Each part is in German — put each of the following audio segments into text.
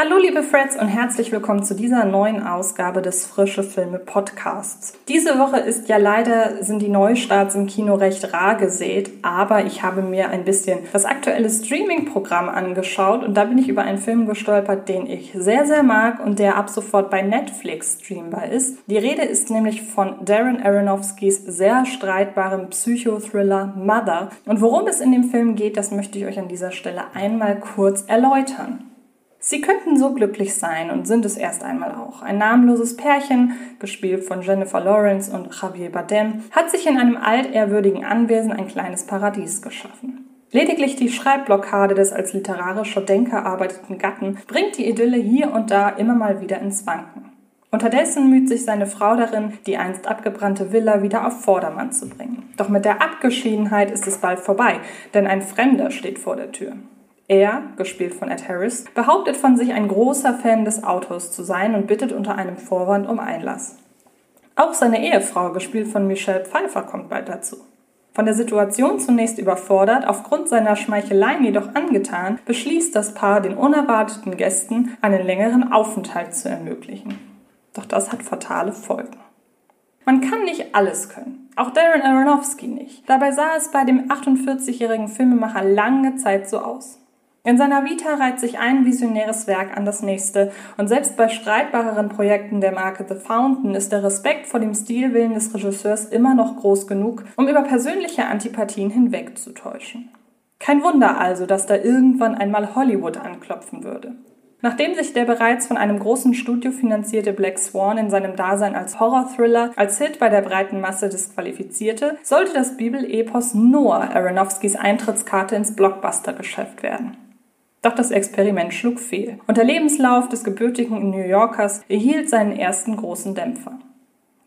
Hallo liebe Freds und herzlich willkommen zu dieser neuen Ausgabe des Frische Filme Podcasts. Diese Woche ist ja leider, sind die Neustarts im Kino recht rar gesät, aber ich habe mir ein bisschen das aktuelle Streaming-Programm angeschaut und da bin ich über einen Film gestolpert, den ich sehr, sehr mag und der ab sofort bei Netflix streambar ist. Die Rede ist nämlich von Darren Aronofskys sehr streitbarem Psychothriller Mother und worum es in dem Film geht, das möchte ich euch an dieser Stelle einmal kurz erläutern. Sie könnten so glücklich sein und sind es erst einmal auch. Ein namenloses Pärchen, gespielt von Jennifer Lawrence und Javier Bardem, hat sich in einem altehrwürdigen Anwesen ein kleines Paradies geschaffen. Lediglich die Schreibblockade des als literarischer Denker arbeiteten Gatten bringt die Idylle hier und da immer mal wieder ins Wanken. Unterdessen müht sich seine Frau darin, die einst abgebrannte Villa wieder auf Vordermann zu bringen. Doch mit der Abgeschiedenheit ist es bald vorbei, denn ein Fremder steht vor der Tür. Er, gespielt von Ed Harris, behauptet von sich ein großer Fan des Autos zu sein und bittet unter einem Vorwand um Einlass. Auch seine Ehefrau, gespielt von Michelle Pfeiffer, kommt bald dazu. Von der Situation zunächst überfordert, aufgrund seiner Schmeicheleien jedoch angetan, beschließt das Paar, den unerwarteten Gästen einen längeren Aufenthalt zu ermöglichen. Doch das hat fatale Folgen. Man kann nicht alles können. Auch Darren Aronofsky nicht. Dabei sah es bei dem 48-jährigen Filmemacher lange Zeit so aus. In seiner Vita reiht sich ein visionäres Werk an das nächste und selbst bei streitbareren Projekten der Marke The Fountain ist der Respekt vor dem Stilwillen des Regisseurs immer noch groß genug, um über persönliche Antipathien hinwegzutäuschen. Kein Wunder also, dass da irgendwann einmal Hollywood anklopfen würde. Nachdem sich der bereits von einem großen Studio finanzierte Black Swan in seinem Dasein als Horror-Thriller als Hit bei der breiten Masse disqualifizierte, sollte das Bibelepos Noah Aronofskys Eintrittskarte ins Blockbuster-Geschäft werden. Doch das Experiment schlug fehl und der Lebenslauf des gebürtigen New Yorkers erhielt seinen ersten großen Dämpfer.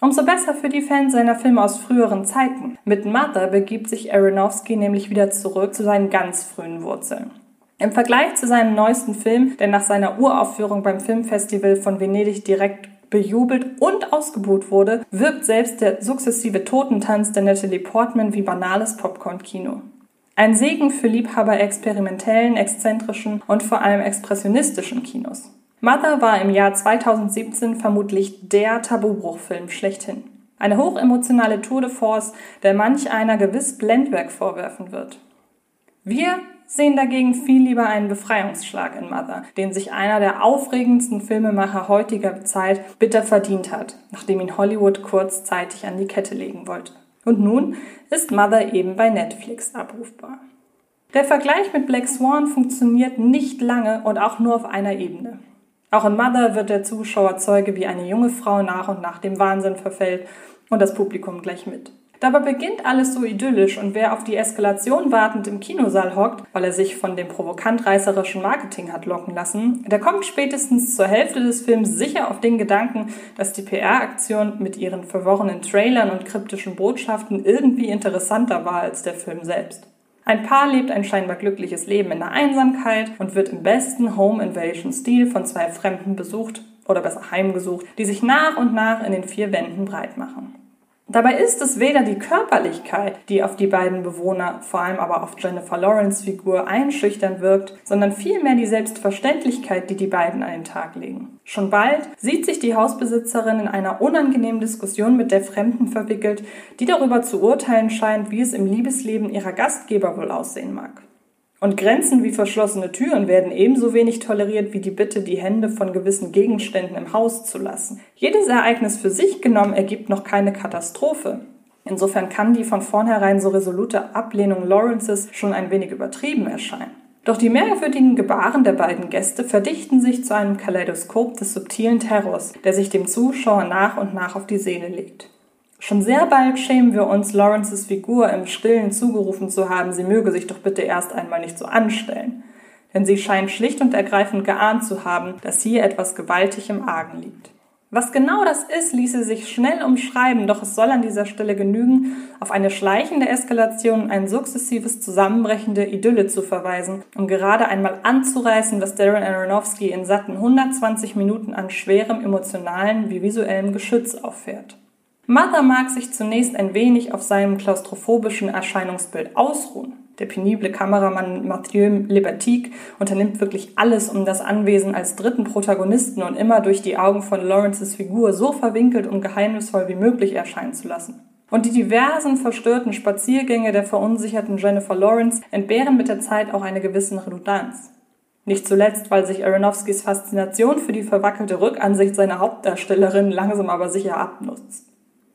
Umso besser für die Fans seiner Filme aus früheren Zeiten. Mit Mother begibt sich Aronofsky nämlich wieder zurück zu seinen ganz frühen Wurzeln. Im Vergleich zu seinem neuesten Film, der nach seiner Uraufführung beim Filmfestival von Venedig direkt bejubelt und ausgebuht wurde, wirkt selbst der sukzessive Totentanz der Natalie Portman wie banales Popcorn-Kino. Ein Segen für Liebhaber experimentellen, exzentrischen und vor allem expressionistischen Kinos. Mother war im Jahr 2017 vermutlich der Tabubruchfilm schlechthin. Eine hochemotionale Tour de Force, der manch einer gewiss Blendwerk vorwerfen wird. Wir sehen dagegen viel lieber einen Befreiungsschlag in Mother, den sich einer der aufregendsten Filmemacher heutiger Zeit bitter verdient hat, nachdem ihn Hollywood kurzzeitig an die Kette legen wollte. Und nun ist Mother eben bei Netflix abrufbar. Der Vergleich mit Black Swan funktioniert nicht lange und auch nur auf einer Ebene. Auch in Mother wird der Zuschauer Zeuge, wie eine junge Frau nach und nach dem Wahnsinn verfällt und das Publikum gleich mit. Dabei beginnt alles so idyllisch und wer auf die Eskalation wartend im Kinosaal hockt, weil er sich von dem provokant reißerischen Marketing hat locken lassen, der kommt spätestens zur Hälfte des Films sicher auf den Gedanken, dass die PR-Aktion mit ihren verworrenen Trailern und kryptischen Botschaften irgendwie interessanter war als der Film selbst. Ein Paar lebt ein scheinbar glückliches Leben in der Einsamkeit und wird im besten Home Invasion-Stil von zwei Fremden besucht oder besser heimgesucht, die sich nach und nach in den vier Wänden breit machen. Dabei ist es weder die Körperlichkeit, die auf die beiden Bewohner, vor allem aber auf Jennifer Lawrence Figur einschüchtern wirkt, sondern vielmehr die Selbstverständlichkeit, die die beiden an den Tag legen. Schon bald sieht sich die Hausbesitzerin in einer unangenehmen Diskussion mit der Fremden verwickelt, die darüber zu urteilen scheint, wie es im Liebesleben ihrer Gastgeber wohl aussehen mag. Und Grenzen wie verschlossene Türen werden ebenso wenig toleriert wie die Bitte, die Hände von gewissen Gegenständen im Haus zu lassen. Jedes Ereignis für sich genommen ergibt noch keine Katastrophe. Insofern kann die von vornherein so resolute Ablehnung Lawrences schon ein wenig übertrieben erscheinen. Doch die merkwürdigen Gebaren der beiden Gäste verdichten sich zu einem Kaleidoskop des subtilen Terrors, der sich dem Zuschauer nach und nach auf die Seele legt. Schon sehr bald schämen wir uns, Lawrences Figur im Stillen zugerufen zu haben, sie möge sich doch bitte erst einmal nicht so anstellen. Denn sie scheint schlicht und ergreifend geahnt zu haben, dass hier etwas gewaltig im Argen liegt. Was genau das ist, ließe sich schnell umschreiben, doch es soll an dieser Stelle genügen, auf eine schleichende Eskalation und ein sukzessives Zusammenbrechen der Idylle zu verweisen, um gerade einmal anzureißen, was Darren Aronofsky in satten 120 Minuten an schwerem emotionalen wie visuellem Geschütz auffährt. Mother mag sich zunächst ein wenig auf seinem klaustrophobischen Erscheinungsbild ausruhen. Der penible Kameramann Mathieu Lebatique unternimmt wirklich alles, um das Anwesen als dritten Protagonisten und immer durch die Augen von Lawrences Figur so verwinkelt und geheimnisvoll wie möglich erscheinen zu lassen. Und die diversen verstörten Spaziergänge der verunsicherten Jennifer Lawrence entbehren mit der Zeit auch eine gewisse Redundanz. Nicht zuletzt, weil sich Aronofskis Faszination für die verwackelte Rückansicht seiner Hauptdarstellerin langsam aber sicher abnutzt.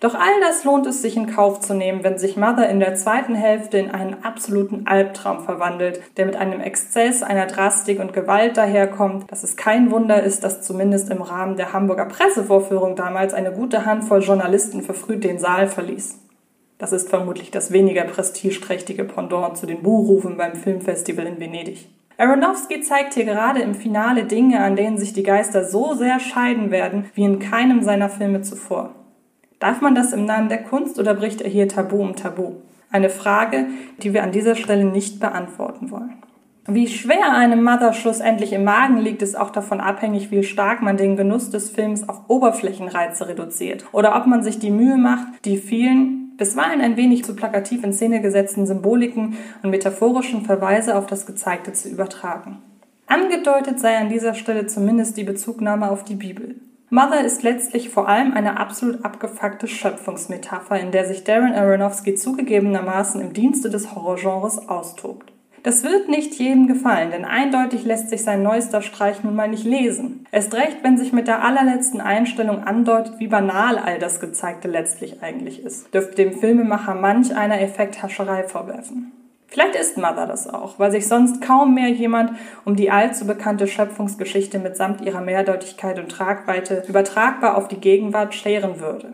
Doch all das lohnt es sich in Kauf zu nehmen, wenn sich Mother in der zweiten Hälfte in einen absoluten Albtraum verwandelt, der mit einem Exzess, einer Drastik und Gewalt daherkommt, dass es kein Wunder ist, dass zumindest im Rahmen der Hamburger Pressevorführung damals eine gute Handvoll Journalisten verfrüht den Saal verließ. Das ist vermutlich das weniger prestigeträchtige Pendant zu den Buhrufen beim Filmfestival in Venedig. Aronofsky zeigt hier gerade im Finale Dinge, an denen sich die Geister so sehr scheiden werden wie in keinem seiner Filme zuvor. Darf man das im Namen der Kunst oder bricht er hier Tabu um Tabu? Eine Frage, die wir an dieser Stelle nicht beantworten wollen. Wie schwer einem Mother schlussendlich im Magen liegt, ist auch davon abhängig, wie stark man den Genuss des Films auf Oberflächenreize reduziert oder ob man sich die Mühe macht, die vielen, bisweilen ein wenig zu plakativ in Szene gesetzten Symboliken und metaphorischen Verweise auf das Gezeigte zu übertragen. Angedeutet sei an dieser Stelle zumindest die Bezugnahme auf die Bibel. Mother ist letztlich vor allem eine absolut abgefuckte Schöpfungsmetapher, in der sich Darren Aronofsky zugegebenermaßen im Dienste des Horrorgenres austobt. Das wird nicht jedem gefallen, denn eindeutig lässt sich sein neuester Streich nun mal nicht lesen. Erst recht, wenn sich mit der allerletzten Einstellung andeutet, wie banal all das Gezeigte letztlich eigentlich ist, dürfte dem Filmemacher manch einer Effekthascherei vorwerfen. Vielleicht ist Mother das auch, weil sich sonst kaum mehr jemand um die allzu bekannte Schöpfungsgeschichte mitsamt ihrer Mehrdeutigkeit und Tragweite übertragbar auf die Gegenwart scheren würde.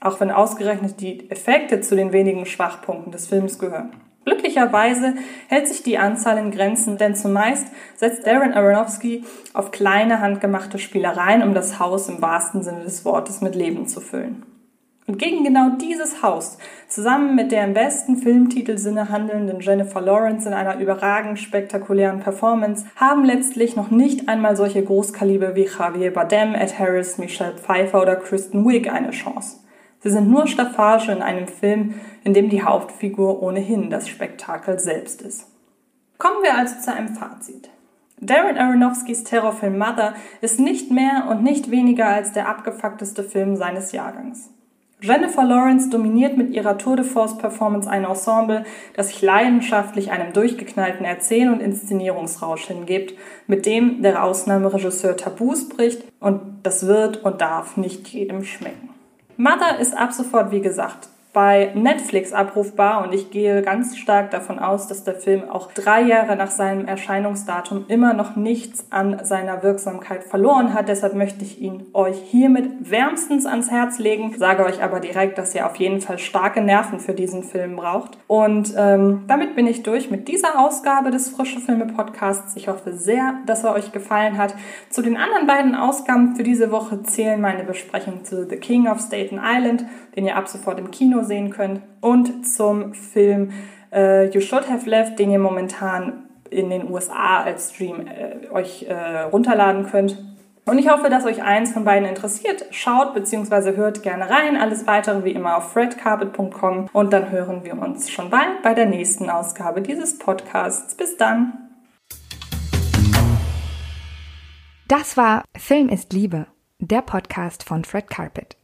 Auch wenn ausgerechnet die Effekte zu den wenigen Schwachpunkten des Films gehören. Glücklicherweise hält sich die Anzahl in Grenzen, denn zumeist setzt Darren Aronofsky auf kleine handgemachte Spielereien, um das Haus im wahrsten Sinne des Wortes mit Leben zu füllen. Und gegen genau dieses Haus, zusammen mit der im besten Filmtitelsinne handelnden Jennifer Lawrence in einer überragend spektakulären Performance, haben letztlich noch nicht einmal solche Großkaliber wie Javier Bardem, Ed Harris, Michelle Pfeiffer oder Kristen Wiig eine Chance. Sie sind nur Staffage in einem Film, in dem die Hauptfigur ohnehin das Spektakel selbst ist. Kommen wir also zu einem Fazit. Darren Aronofskys Terrorfilm Mother ist nicht mehr und nicht weniger als der abgefuckteste Film seines Jahrgangs. Jennifer Lawrence dominiert mit ihrer Tour de Force Performance ein Ensemble, das sich leidenschaftlich einem durchgeknallten Erzähl- und Inszenierungsrausch hingibt, mit dem der Ausnahmeregisseur Tabus bricht und das wird und darf nicht jedem schmecken. Mother ist ab sofort, wie gesagt, bei Netflix abrufbar und ich gehe ganz stark davon aus, dass der Film auch drei Jahre nach seinem Erscheinungsdatum immer noch nichts an seiner Wirksamkeit verloren hat. Deshalb möchte ich ihn euch hiermit wärmstens ans Herz legen. Sage euch aber direkt, dass ihr auf jeden Fall starke Nerven für diesen Film braucht. Und ähm, damit bin ich durch mit dieser Ausgabe des Frische Filme Podcasts. Ich hoffe sehr, dass er euch gefallen hat. Zu den anderen beiden Ausgaben für diese Woche zählen meine Besprechungen zu The King of Staten Island, den ihr ab sofort im Kino sehen könnt, und zum Film äh, You Should Have Left, den ihr momentan in den USA als Stream äh, euch äh, runterladen könnt. Und ich hoffe, dass euch eins von beiden interessiert. Schaut bzw. hört gerne rein. Alles weitere wie immer auf fredcarpet.com. Und dann hören wir uns schon bald bei der nächsten Ausgabe dieses Podcasts. Bis dann. Das war Film ist Liebe, der Podcast von Fred Carpet.